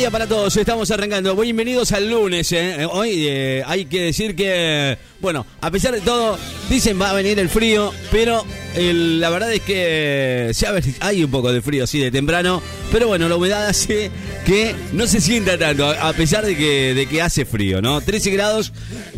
día para todos, estamos arrancando. Bienvenidos al lunes. ¿eh? Hoy eh, hay que decir que, bueno, a pesar de todo, dicen va a venir el frío, pero la verdad es que se hay un poco de frío así de temprano, pero bueno, la humedad hace que no se sienta tanto, a pesar de que, de que hace frío, ¿no? 13 grados,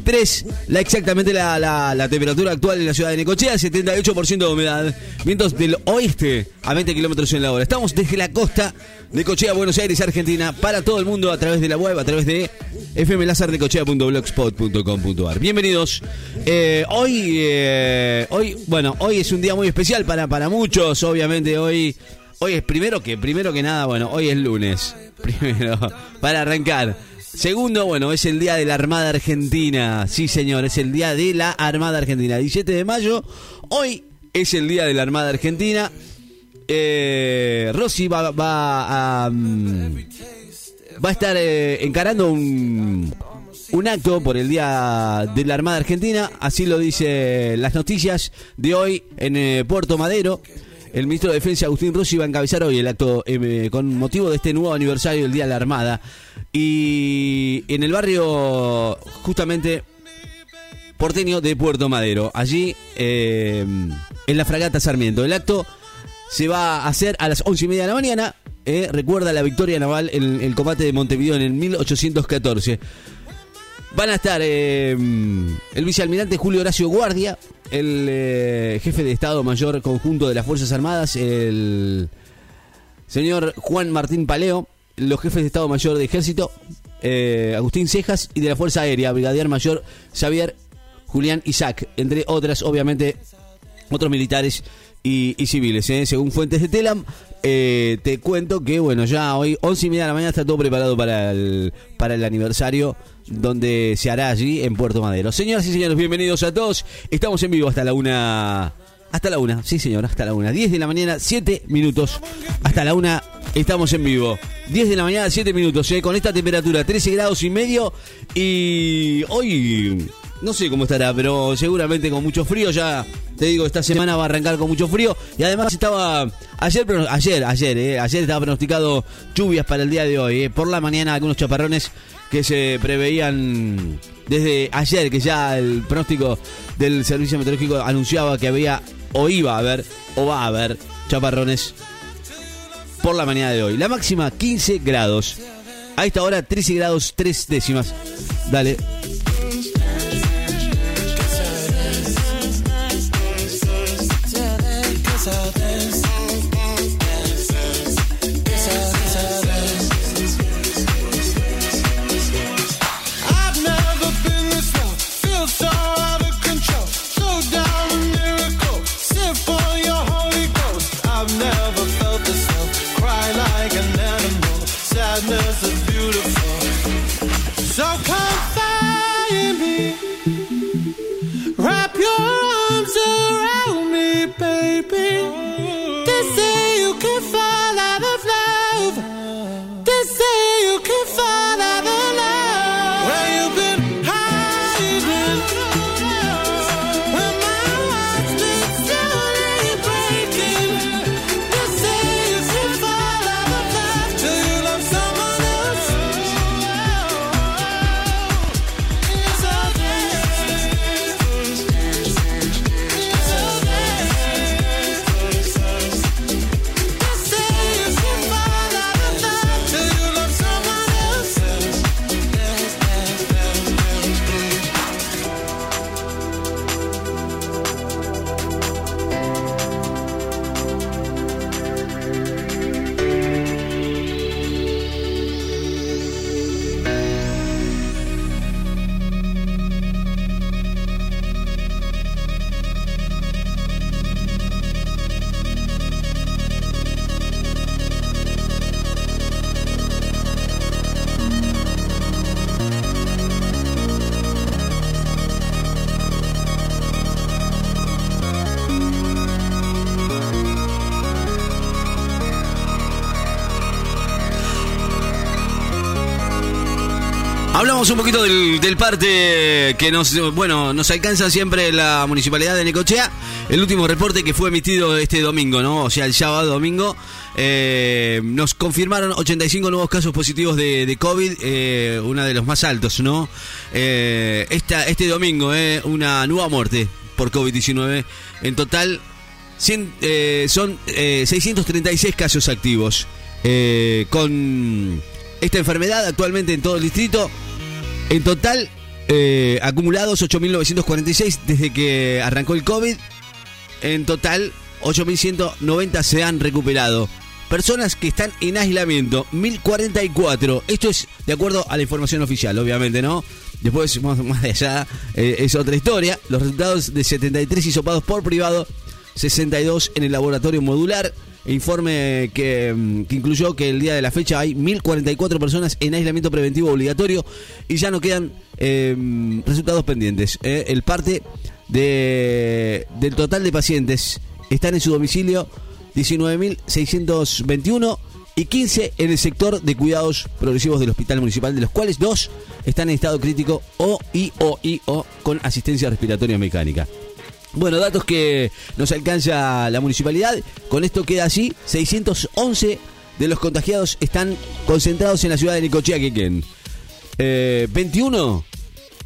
3, la, exactamente la, la, temperatura actual en la ciudad de Necochea, 78% de humedad, vientos del oeste a 20 kilómetros en la hora. Estamos desde la costa de Cochea, Buenos Aires, Argentina, para todo el mundo a través de la web, a través de fmlazardecochea.blogspot.com.ar. Bienvenidos. Eh, hoy, eh, hoy, bueno, hoy es un día muy especial para, para muchos, obviamente hoy, hoy es primero que, primero que nada, bueno, hoy es lunes, primero, para arrancar. Segundo, bueno, es el día de la Armada Argentina. Sí, señor, es el día de la Armada Argentina. 17 de mayo, hoy es el día de la Armada Argentina. Eh, Rossi va, va a. Mm, va a estar eh, encarando un, un acto por el Día de la Armada Argentina, así lo dice las noticias de hoy en eh, Puerto Madero. El ministro de Defensa Agustín Rossi va a encabezar hoy el acto eh, con motivo de este nuevo aniversario del Día de la Armada. Y en el barrio, justamente, porteño de Puerto Madero, allí en la fragata Sarmiento. El acto se va a hacer a las once y media de la mañana. Eh, recuerda la victoria naval en el combate de Montevideo en el 1814. Van a estar eh, el vicealmirante Julio Horacio Guardia, el eh, jefe de Estado Mayor Conjunto de las Fuerzas Armadas, el señor Juan Martín Paleo, los jefes de Estado Mayor de Ejército, Agustín Cejas, y de la Fuerza Aérea, Brigadier Mayor Xavier Julián Isaac, entre otras, obviamente, otros militares y, civiles. ¿eh? Según fuentes de Telam, eh, te cuento que, bueno, ya hoy, 11 y media de la mañana, está todo preparado para el, para el aniversario donde se hará allí en Puerto Madero. Señoras y señores, bienvenidos a todos. Estamos en vivo hasta la una. Hasta la una, sí señor, hasta la una. 10 de la mañana, 7 minutos. Hasta la una estamos en vivo. 10 de la mañana, 7 minutos, ¿eh? con esta temperatura, 13 grados y medio. Y hoy no sé cómo estará, pero seguramente con mucho frío ya. Te digo, esta semana va a arrancar con mucho frío. Y además estaba. Ayer, ayer, ayer, eh, ayer estaba pronosticado lluvias para el día de hoy. Eh. Por la mañana, algunos chaparrones que se preveían desde ayer, que ya el pronóstico del Servicio Meteorológico anunciaba que había, o iba a haber, o va a haber chaparrones por la mañana de hoy. La máxima 15 grados. A esta hora 13 grados 3 décimas. Dale. you. Hablamos un poquito del, parte que nos, bueno, nos alcanza siempre la municipalidad de Necochea. El último reporte que fue emitido este domingo, ¿no? O sea, el sábado domingo. Eh, nos confirmaron 85 nuevos casos positivos de, COVID, eh, uno de los más altos, ¿no? Eh, esta, este domingo, eh, una nueva muerte por COVID-19. En total, 100, eh, son 636 casos activos. con esta enfermedad actualmente en todo el distrito. En total, eh, acumulados 8.946 desde que arrancó el COVID. En total, 8.190 se han recuperado. Personas que están en aislamiento, 1.044. Esto es de acuerdo a la información oficial, obviamente, ¿no? Después, más, de allá, eh, es otra historia. Los resultados de 73 hisopados por privado, 62 en el laboratorio modular informe mm, que, incluyó que el día de la fecha hay 1.044 personas en aislamiento preventivo obligatorio y ya no quedan em, resultados pendientes. Eh. El parte de, del total de pacientes están en su domicilio 19.621 y 15 en el sector de cuidados progresivos del Hospital Municipal, de los cuales dos están en estado crítico o y o y o con asistencia respiratoria mecánica. Bueno, datos que nos alcanza la municipalidad. Con esto queda así. 611 de los contagiados están concentrados en la ciudad de Nicochea, Quequén. Eh, 21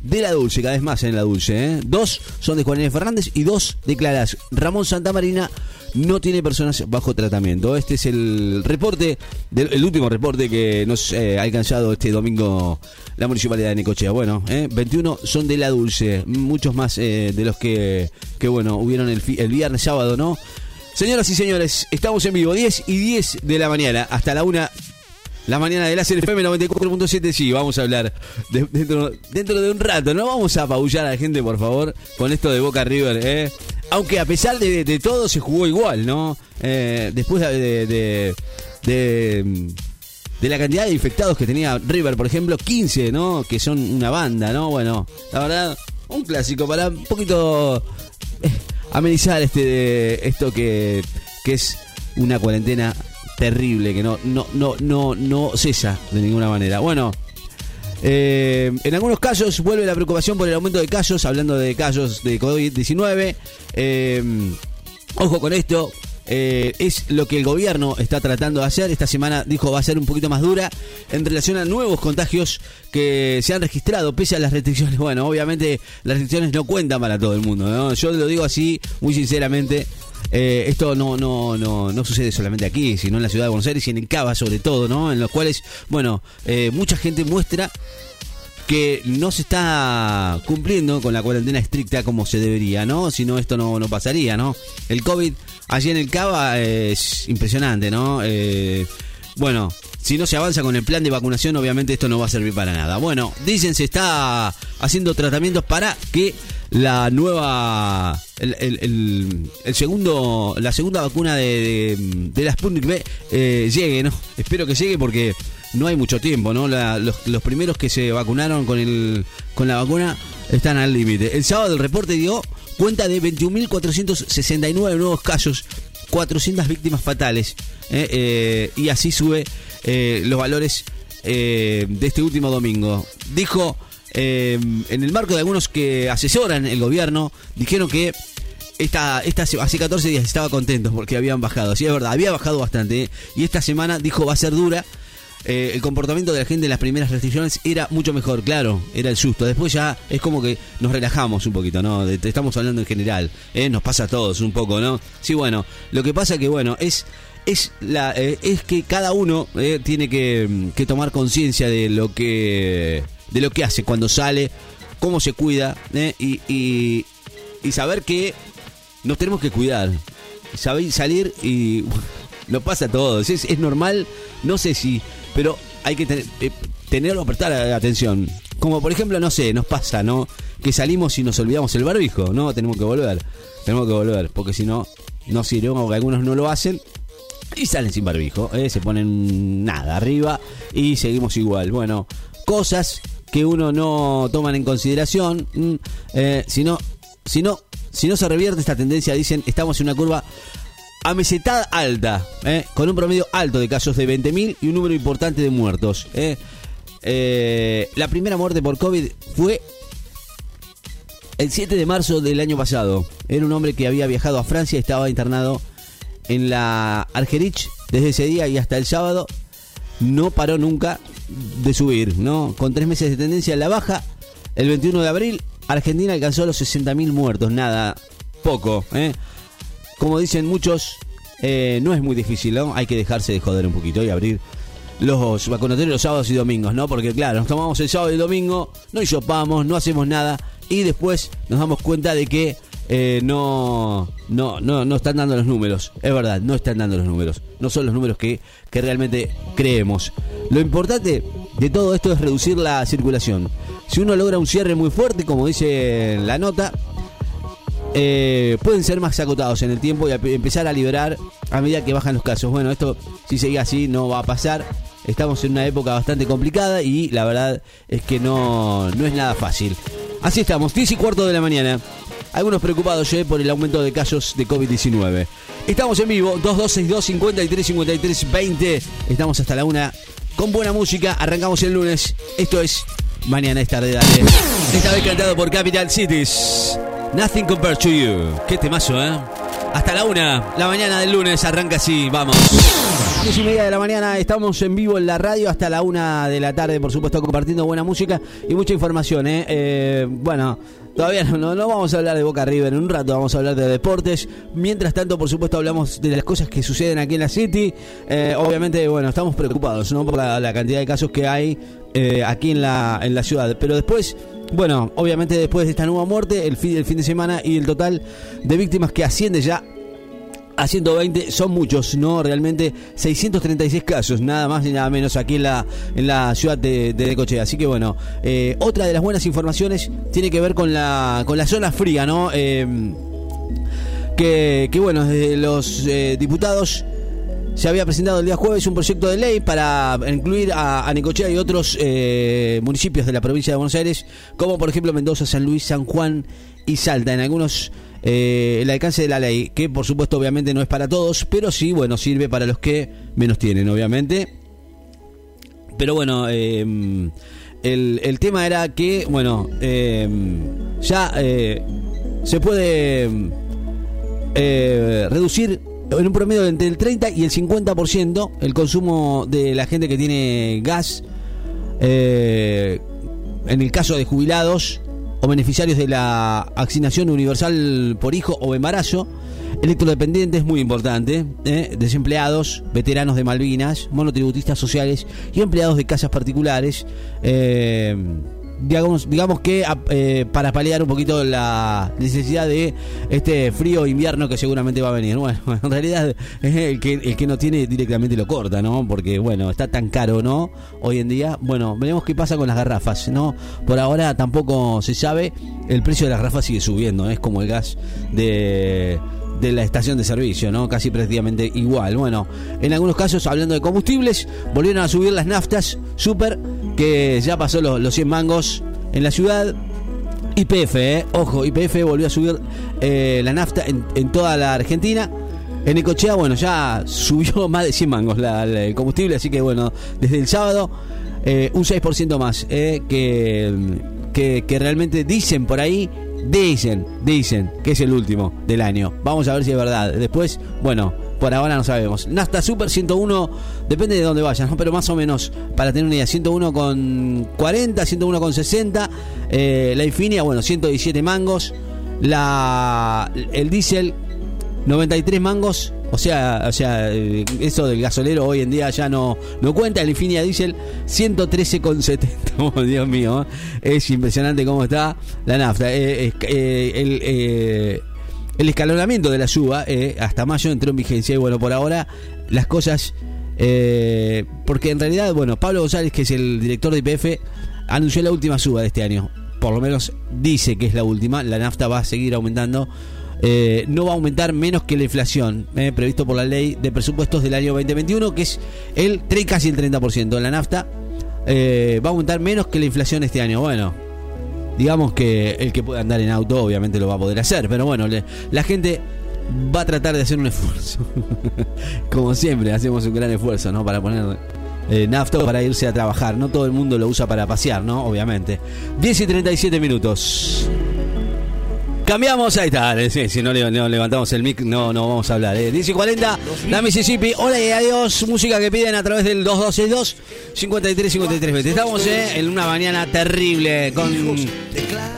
de la Dulce, cada vez más en la Dulce. ¿eh? Dos son de Juan Fernández y dos de Claras. Ramón Santamarina no tiene personas bajo tratamiento. Este es el reporte, del, el último reporte que nos eh, ha alcanzado este domingo la municipalidad de Necochea. Bueno, eh, 21 son de la Dulce, muchos más eh, de los que, que, bueno, hubieron el, el viernes, sábado, ¿no? Señoras y señores, estamos en vivo, 10 y 10 de la mañana, hasta la una la mañana de la FM 94.7, sí, vamos a hablar dentro, dentro, de un rato. No vamos a apabullar a la gente, por favor, con esto de Boca River, ¿eh? Aunque a pesar de, todo se jugó igual, ¿no? Eh, después de, de, de, la cantidad de infectados que tenía River, por ejemplo, 15, ¿no? Que son una banda, ¿no? Bueno, la verdad, un clásico para un poquito eh, amenizar este esto que, que es una cuarentena terrible que no, no, no, no, no cesa de ninguna manera. Bueno, eh, en algunos casos vuelve la preocupación por el aumento de casos, hablando de casos de COVID-19. Eh, ojo con esto. Eh, es lo que el gobierno está tratando de hacer. Esta semana dijo va a ser un poquito más dura en relación a nuevos contagios que se han registrado pese a las restricciones. Bueno, obviamente las restricciones no cuentan para todo el mundo. Yo lo digo así, muy sinceramente. Eh, esto no, no, no, no sucede solamente aquí, sino en la ciudad de Buenos Aires y en el Cava sobre todo, ¿no? En los cuales, bueno, eh, mucha gente muestra que no se está cumpliendo con la cuarentena estricta como se debería, ¿no? Si no, esto no, no pasaría, ¿no? El COVID allí en el Cava es impresionante, ¿no? Eh, bueno, si no se avanza con el plan de vacunación, obviamente esto no va a servir para nada. Bueno, dicen se está haciendo tratamientos para que la nueva el, el, segundo la segunda vacuna de, de, la Sputnik B eh, llegue no espero que llegue porque no hay mucho tiempo no los, los, primeros que se vacunaron con el con la vacuna están al límite. El sábado el reporte dio cuenta de 21.469 nuevos casos 400 víctimas fatales eh, eh, y así sube los valores de este último domingo dijo eh, en el marco de algunos que asesoran el gobierno, dijeron que esta, esta, hace 14 días estaba contento porque habían bajado. Sí, es verdad, había bajado bastante. ¿eh? Y esta semana dijo va a ser dura. Eh, el comportamiento de la gente en las primeras restricciones era mucho mejor, claro, era el susto. Después ya es como que nos relajamos un poquito, ¿no? estamos hablando en general, nos pasa a todos un poco, ¿no? Sí, bueno, lo que pasa que, bueno, es es la es que cada uno tiene que, que tomar conciencia de lo que de lo que hace cuando sale, cómo se cuida ¿eh? y, y, saber que nos tenemos que cuidar. Saber salir y lo pasa a todos. Es, es normal, no sé si, pero hay que eh, tenerlo, prestar atención. Como por ejemplo, no sé, nos pasa, ¿no? Que salimos y nos olvidamos el barbijo, ¿no? Tenemos que volver. Tenemos que volver, porque si no, no sirve, que algunos no lo hacen y salen sin barbijo, ¿eh? se ponen nada arriba y seguimos igual. Bueno, cosas que uno no toman en consideración, mm, eh, si, si no se revierte esta tendencia, dicen, estamos en una curva a mesetada alta, eh, con un promedio alto de casos de 20.000 y un número importante de muertos. Eh. Eh, la primera muerte por COVID fue el 7 de marzo del año pasado. Era un hombre que había viajado a Francia y estaba internado en la Argerich desde ese día y hasta el sábado. No paró nunca de subir, ¿no? Con tres meses de tendencia en la baja, el 21 de abril, Argentina alcanzó los 60.000 muertos. Nada, poco, ¿eh? Como dicen muchos, eh, no es muy difícil, ¿no? Hay que dejarse de joder un poquito y abrir los vacunatorios los sábados y domingos, ¿no? Porque claro, nos tomamos el sábado y domingo, no hisopamos, no hacemos nada y después nos damos cuenta de que eh, no, no, no, no están dando los números. Es verdad, no están dando los números. No son los números que, que realmente creemos. Lo importante de todo esto es reducir la circulación. Si uno logra un cierre muy fuerte, como dice la nota, eh, pueden ser más acotados en el tiempo y empezar a liberar a medida que bajan los casos. Bueno, esto si sigue así no va a pasar. Estamos en una época bastante complicada y la verdad es que no, no es nada fácil. Así estamos, 10 y cuarto de la mañana. Algunos preocupados ya por el aumento de casos de COVID-19. Estamos en vivo, 2262 53 53 20. Estamos hasta la una con buena música. Arrancamos el lunes. Esto es Mañana es tarde. Esta vez cantado por Capital Cities. Nothing compared to you. Qué temazo, ¿eh? Hasta la una, la mañana del lunes, arranca así, vamos. 10 y media de la mañana, estamos en vivo en la radio hasta la una de la tarde, por supuesto, compartiendo buena música y mucha información, ¿eh? eh bueno, Todavía no, vamos a hablar de Boca River en un rato, vamos a hablar de deportes. Mientras tanto, por supuesto, hablamos de las cosas que suceden aquí en la City. Eh, obviamente, bueno, estamos preocupados ¿no? por la, cantidad de casos que hay eh, aquí en la, en la ciudad. Pero después, bueno, obviamente después de esta nueva muerte, el fin, fin de semana y el total de víctimas que asciende ya a 120 son muchos, ¿no? Realmente 636 casos, nada más y nada menos aquí en la, en la ciudad de, de. Así que bueno, eh, otra de las buenas informaciones tiene que ver con la, con la zona fría, ¿no? Eh, que, que, bueno, desde los eh, diputados se había presentado el día jueves un proyecto de ley para incluir a, a Necochea y otros municipios de la provincia de Buenos Aires, como por ejemplo Mendoza, San Luis, San Juan y Salta. En algunos eh, el alcance de la ley, que por supuesto obviamente no es para todos, pero sí, bueno, sirve para los que menos tienen, obviamente. Pero bueno, em, el, tema era que, bueno, em, ya eh, se puede eh, reducir en un promedio de entre el 30 y el 50% el consumo de la gente que tiene gas. en el caso de jubilados, o beneficiarios de la asignación universal por hijo o embarazo, electrodependientes, muy importante, ¿eh? desempleados, veteranos de Malvinas, monotributistas sociales y empleados de casas particulares. Eh, digamos, digamos que eh, para paliar un poquito la necesidad de este frío invierno que seguramente va a venir. Bueno, en realidad el que, el que no tiene directamente lo corta, ¿no? Porque, bueno, está tan caro, ¿no? Hoy en día, bueno, veremos qué pasa con las garrafas, ¿no? Por ahora tampoco se sabe, el precio de las garrafas sigue subiendo, es como el gas de de la estación de servicio, ¿no? Casi prácticamente igual. Bueno, en algunos casos, hablando de combustibles, volvieron a subir las naftas super, que ya pasó los, los 100 mangos en la ciudad. IPF, ¿eh? Ojo, IPF volvió a subir eh, la nafta en, toda la Argentina. En Ecochea, bueno, ya subió más de 100 mangos la, el combustible, así que bueno, desde el sábado eh, un 6% más eh, que, que, que realmente dicen por ahí Dicen, dicen que es el último del año. Vamos a ver si es verdad. Después, bueno, por ahora no sabemos. Nasta Super 101, depende de dónde vayas, ¿no? pero más o menos, para tener una idea, 101 con 40, 101 con 60. Eh, la Infinia, bueno, 117 mangos. La, el diésel, 93 mangos. O sea, o sea, eh, eso del gasolero hoy en día ya no, no cuenta. El Infinia Diesel 113,70. Oh, Dios mío, ¿eh? es impresionante cómo está la nafta. Eh, el, escalonamiento de la suba hasta mayo entró en vigencia. Y bueno, por ahora las cosas. porque en realidad, bueno, Pablo González, que es el director de IPF, anunció la última suba de este año. Por lo menos dice que es la última. La nafta va a seguir aumentando eh, no va a aumentar menos que la inflación eh, previsto por la ley de presupuestos del año 2021, que es el casi el 30%. La nafta eh, va a aumentar menos que la inflación este año. Bueno, digamos que el que pueda andar en auto obviamente lo va a poder hacer, pero bueno, la gente va a tratar de hacer un esfuerzo. Como siempre, hacemos un gran esfuerzo, ¿no? Para poner eh, nafta para irse a trabajar. No todo el mundo lo usa para pasear, ¿no? Obviamente. 10 y 37 minutos. Cambiamos, ahí está. si no, le- no levantamos el mic, no, no vamos a hablar. Eh. 10 y 40, la Mississippi. Hola y adiós. Música que piden a través del 2262 53 53 20. Estamos eh, en una mañana terrible con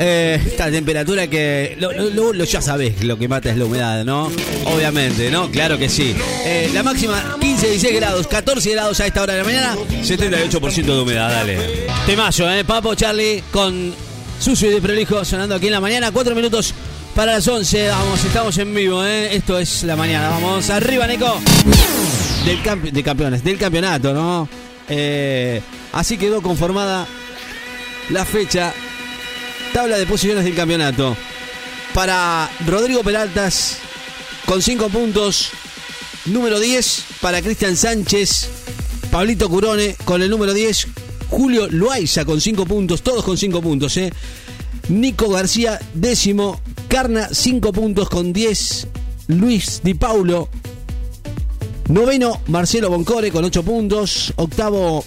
eh, esta temperatura que lo- ya sabés, lo que mata es la humedad, ¿no? Obviamente, ¿no? Claro que sí. Eh, la máxima 15, 16 grados, 14 grados a esta hora de la mañana, 78% de humedad, dale. Temazo, ¿eh? Papo Charlie con Sucio y de Prolijo sonando aquí en la mañana, 4 minutos para las 11. Vamos, estamos en vivo, ¿eh? Esto es la mañana. Vamos, arriba, Nico. Del de campeones, del campeonato, ¿no? Eh, así quedó conformada la fecha, tabla de posiciones del campeonato. Para Rodrigo Peraltas, con 5 puntos. Número 10 para Cristian Sánchez. Pablito Curone con el número 10. Julio Loaiza con 5 puntos. Todos con 5 puntos, ¿eh? Nico García, décimo. Carna, 5 puntos con 10. Luis Di Paulo. Noveno, Marcelo Boncore con 8 puntos. Octavo,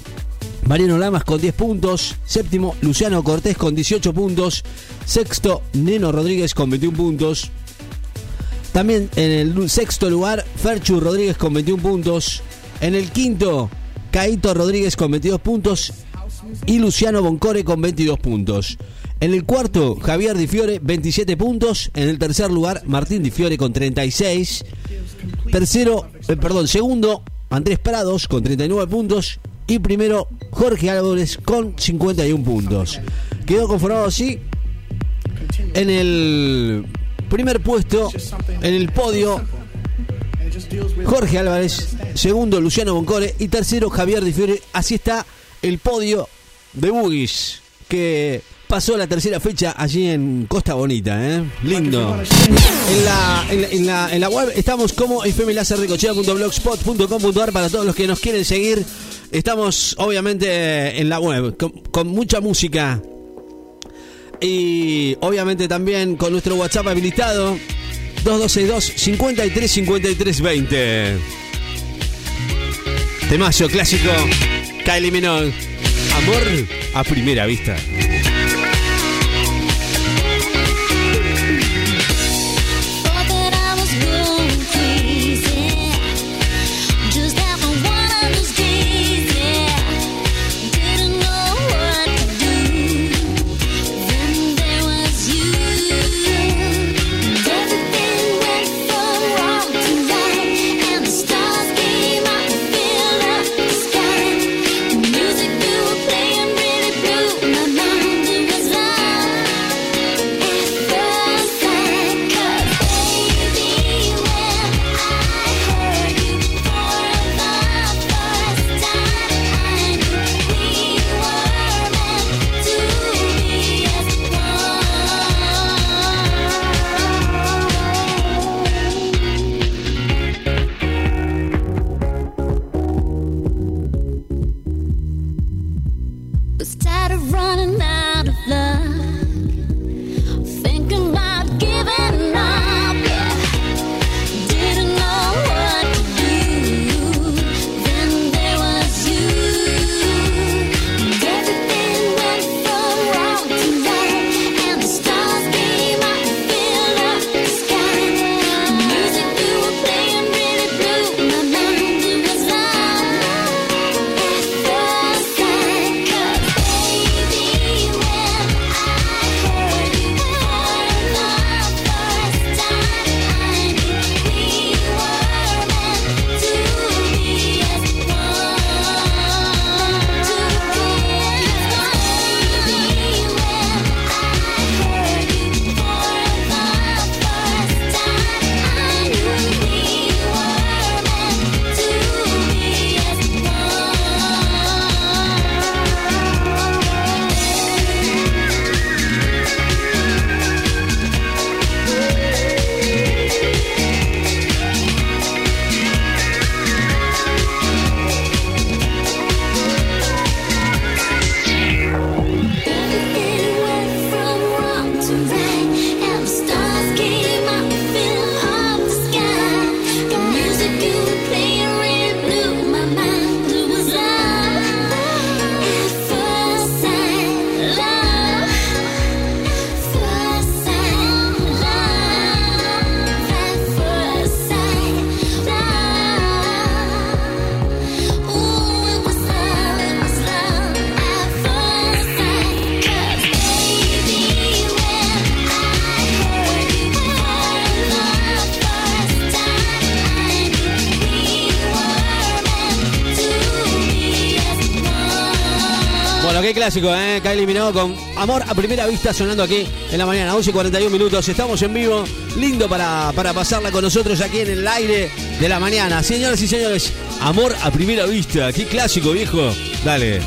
Mariano Lamas con 10 puntos. Séptimo, Luciano Cortés con 18 puntos. Sexto, Neno Rodríguez con 21 puntos. También en el sexto lugar, Ferchu Rodríguez con 21 puntos. En el quinto, Caito Rodríguez con 22 puntos. Y Luciano Boncore con 22 puntos. En el cuarto, Javier Di Fiore, 27 puntos. En el tercer lugar, Martín Di Fiore con 36. Tercero, eh, perdón, segundo, Andrés Prados con 39 puntos. Y primero, Jorge Álvarez con 51 puntos. Quedó conformado así en el primer puesto, en el podio, Jorge Álvarez, segundo Luciano Boncore y tercero Javier Di Fiore. Así está el podio de Bugis, que pasó la tercera fecha allí en Costa Bonita, ¿eh? Lindo. En la, en en la- web estamos como fmlaserrecochea.blogspot.com.ar para todos los que nos quieren seguir. Estamos obviamente en la web con, mucha música y obviamente también con nuestro WhatsApp habilitado 2262 53 53 20. Temazo clásico Kylie Minogue. Amor a primera vista. Clásico, ¿eh? Kylie Minogue con Amor a primera vista sonando aquí en la mañana, 11 y 41 minutos. Estamos en vivo, lindo para, para pasarla con nosotros aquí en el aire de la mañana. Señoras y señores, Amor a primera vista, qué clásico, viejo. Dale.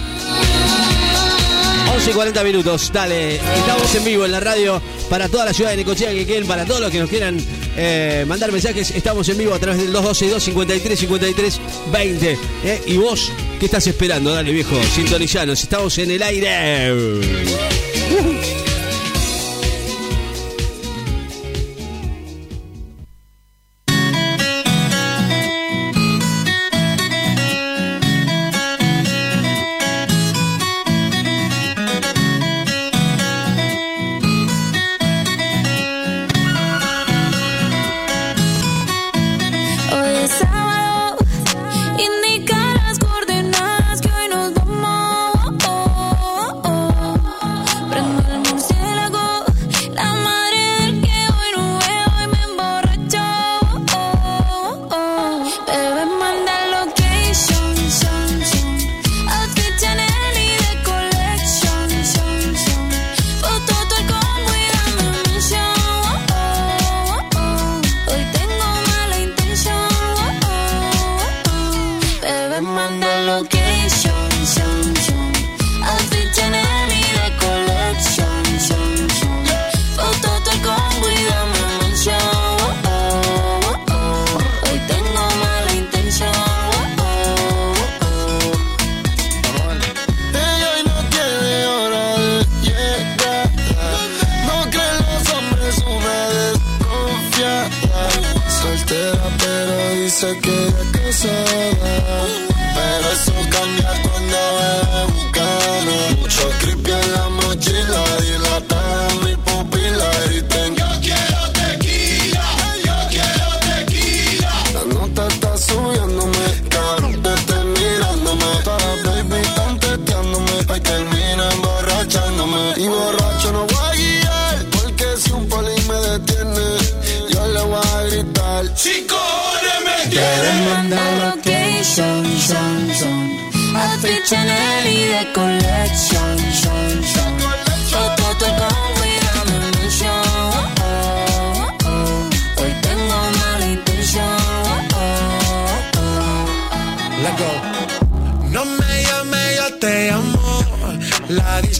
11 y 40 minutos, dale. Estamos en vivo en la radio para toda la ciudad de Necochea, Quequén, para todos los que nos quieran eh, mandar mensajes. Estamos en vivo a través del 212-253-53-20. ¿eh? Y vos, ¿qué estás esperando? Dale, viejo, sintonizanos. Estamos en el aire.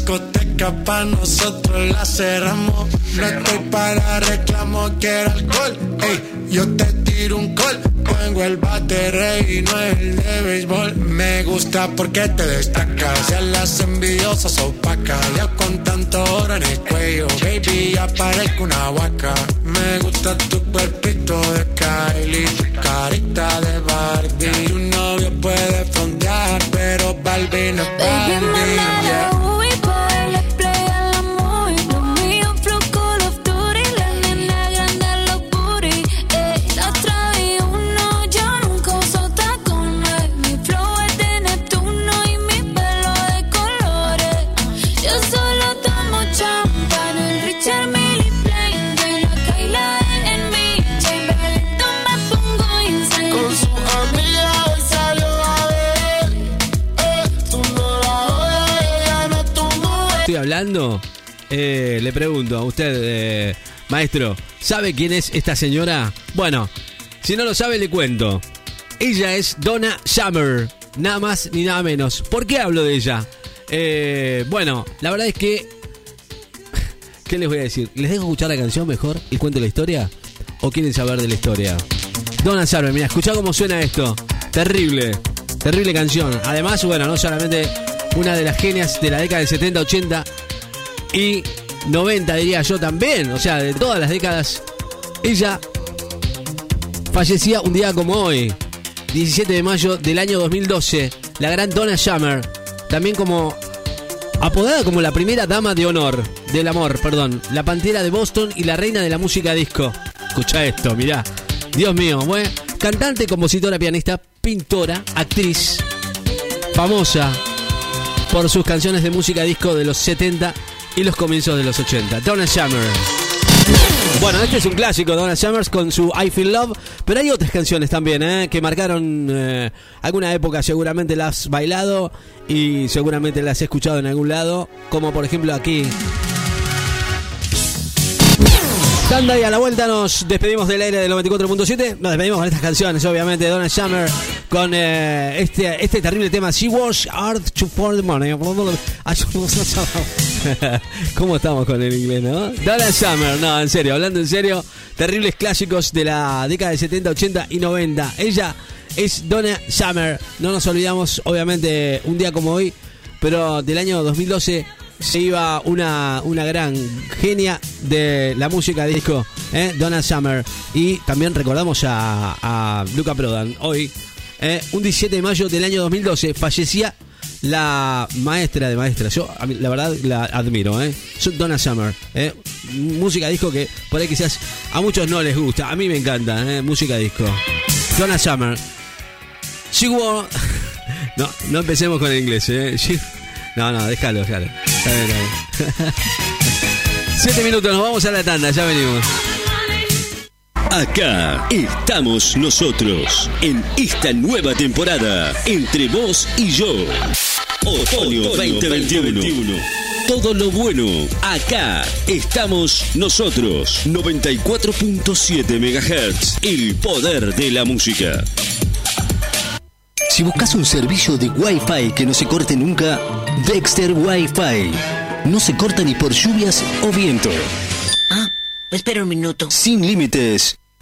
Discoteca pa' nosotros la cerramos. No estoy para reclamo, quiero alcohol. Ey, yo te tiro un call. Pongo el bate rey y no el de béisbol. Me gusta porque te destacas. Ya las envidiosas opacas. Yo con tanto oro en el cuello. Baby, ya parezco una vaca. Me gusta tu cuerpito de Kylie. Tu usted, eh, maestro, ¿sabe quién es esta señora? Bueno, si no lo sabe, le cuento. Ella es Donna Summer, nada más ni nada menos. ¿Por qué hablo de ella? Eh, bueno, la verdad es que. ¿Qué les voy a decir? ¿Les dejo escuchar la canción mejor y cuento la historia? ¿O quieren saber de la historia? Donna Summer, mira, escuchá cómo suena esto. Terrible, terrible canción. Además, bueno, no solamente una de las genias de la década del 70, 80 y 90, diría yo también. O sea, de todas las décadas. Ella fallecía un día como hoy, 17 de mayo del año 2012. La gran Donna Summer, también como apodada como la primera dama de honor, del amor, perdón, la pantera de Boston y la reina de la música disco. Escucha esto, mirá. Dios mío, bueno, cantante, compositora, pianista, pintora, actriz, famosa por sus canciones de música disco de los 70 y los comienzos de los 80. Donna Summer. Bueno, este es un clásico, Donna Summers con su I Feel Love, pero hay otras canciones también ¿eh? que marcaron eh, alguna época, seguramente las has bailado y seguramente las has escuchado en algún lado, como por ejemplo aquí. Tanda y a la vuelta nos despedimos del aire del 94.7. Nos despedimos con estas canciones, obviamente. Donna Summer con eh, este, este terrible tema. She was hard to for the money. ¿Cómo estamos con el inglés, no? Donna Summer, no, en serio, hablando en serio. Terribles clásicos de la década de 70, 80 y 90. Ella es Donna Summer. No nos olvidamos, obviamente, un día como hoy, pero del año 2012 se iba una, una gran genia de la música disco, ¿eh? Donna Summer. Y también recordamos a, a Luca Prodan. Hoy, ¿eh? un 17 de mayo del año 2012, fallecía la maestra de maestras. Yo, la verdad, la admiro. ¿eh? Donna Summer. ¿eh? Música disco que por ahí quizás a muchos no les gusta. A mí me encanta, ¿eh? música disco. Donna Summer. She wore- No, no empecemos con el inglés, ¿eh? She- No, no, déjalo, déjalo. Siete minutos, nos vamos a la tanda, ya venimos. Acá estamos nosotros en esta nueva temporada entre vos y yo. Otoño 2021. Todo lo bueno, acá estamos nosotros. 94.7 MHz, el poder de la música. Si buscas un servicio de Wi-Fi que no se corte nunca, Dexter Wi-Fi. No se corta ni por lluvias o viento. Ah, espera un minuto. Sin límites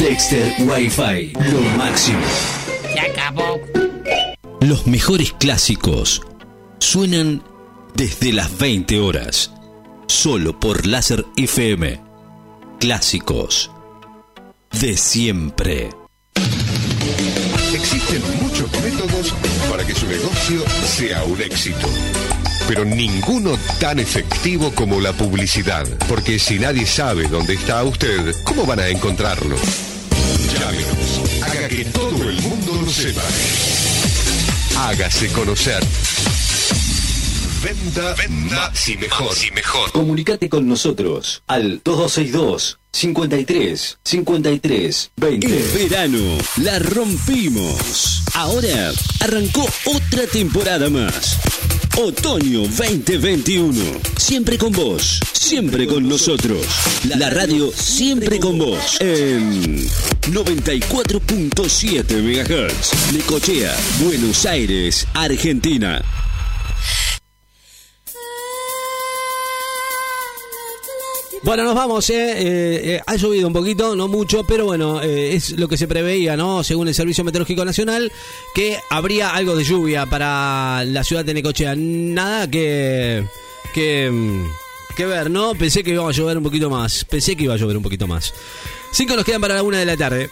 Dexter Wi-Fi, lo máximo. Se acabó. Los mejores clásicos suenan desde las 20 horas, solo por Láser FM. Clásicos de siempre. Existen muchos métodos para que su negocio sea un éxito. Pero ninguno tan efectivo como la publicidad. Porque si nadie sabe dónde está usted, ¿cómo van a encontrarlo? Llámenos. Haga que todo el mundo lo sepa. Hágase conocer. Venda, venda, y mejor. y mejor. Comunicate con nosotros al 2262 53 53 20. En verano la rompimos. Ahora arrancó otra temporada más. Otoño 2021. Siempre con vos, siempre con nosotros. La radio siempre con vos. En 94.7 MHz. Necochea, Buenos Aires, Argentina. Bueno, nos vamos, ¿eh? Eh, eh, ha llovido un poquito, no mucho, pero bueno, eh, es lo que se preveía, ¿no? Según el Servicio Meteorológico Nacional, que habría algo de lluvia para la ciudad de Necochea. Nada que, que, mm, que ver, ¿no? Pensé que iba a llover un poquito más, pensé que iba a llover un poquito más. Cinco nos quedan para la una de la tarde.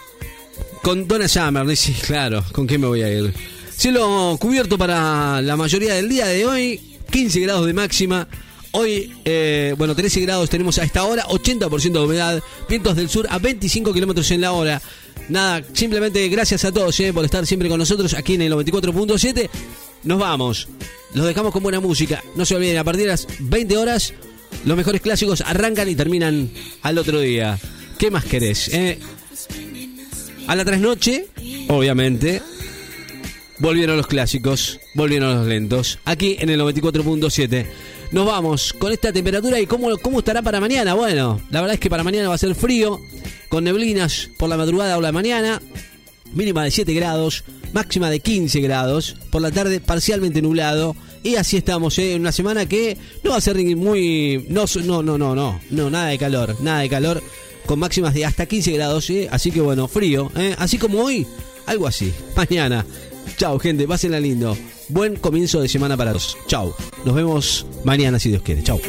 Con Donna Summer, ¿no? sí, claro, ¿con quién me voy a ir? Cielo cubierto para la mayoría del día de hoy, 15 grados de máxima. Hoy, eh, bueno, 13 grados tenemos a esta hora, 80% de humedad, vientos del sur a 25 kilómetros en la hora. Nada, simplemente gracias a todos eh, por estar siempre con nosotros aquí en el 94.7. Nos vamos, los dejamos con buena música. No se olviden, a partir de las 20 horas, los mejores clásicos arrancan y terminan al otro día. ¿Qué más querés? eh? A la trasnoche, obviamente, volvieron los clásicos, volvieron los lentos, aquí en el 94.7. Nos vamos con esta temperatura y cómo, cómo estará para mañana. Bueno, la verdad es que para mañana va a ser frío, con neblinas por la madrugada o la mañana, mínima de 7 grados, máxima de 15 grados, por la tarde parcialmente nublado. Y así estamos, ¿eh? en una semana que no va a ser muy... No, no, no, no, no, no, nada de calor, nada de calor, con máximas de hasta 15 grados, ¿eh? así que bueno, frío, ¿eh? así como hoy, algo así, mañana. Chao, gente, pásenla lindo. Buen comienzo de semana para todos. Chao. Nos vemos mañana si Dios quiere. Chao.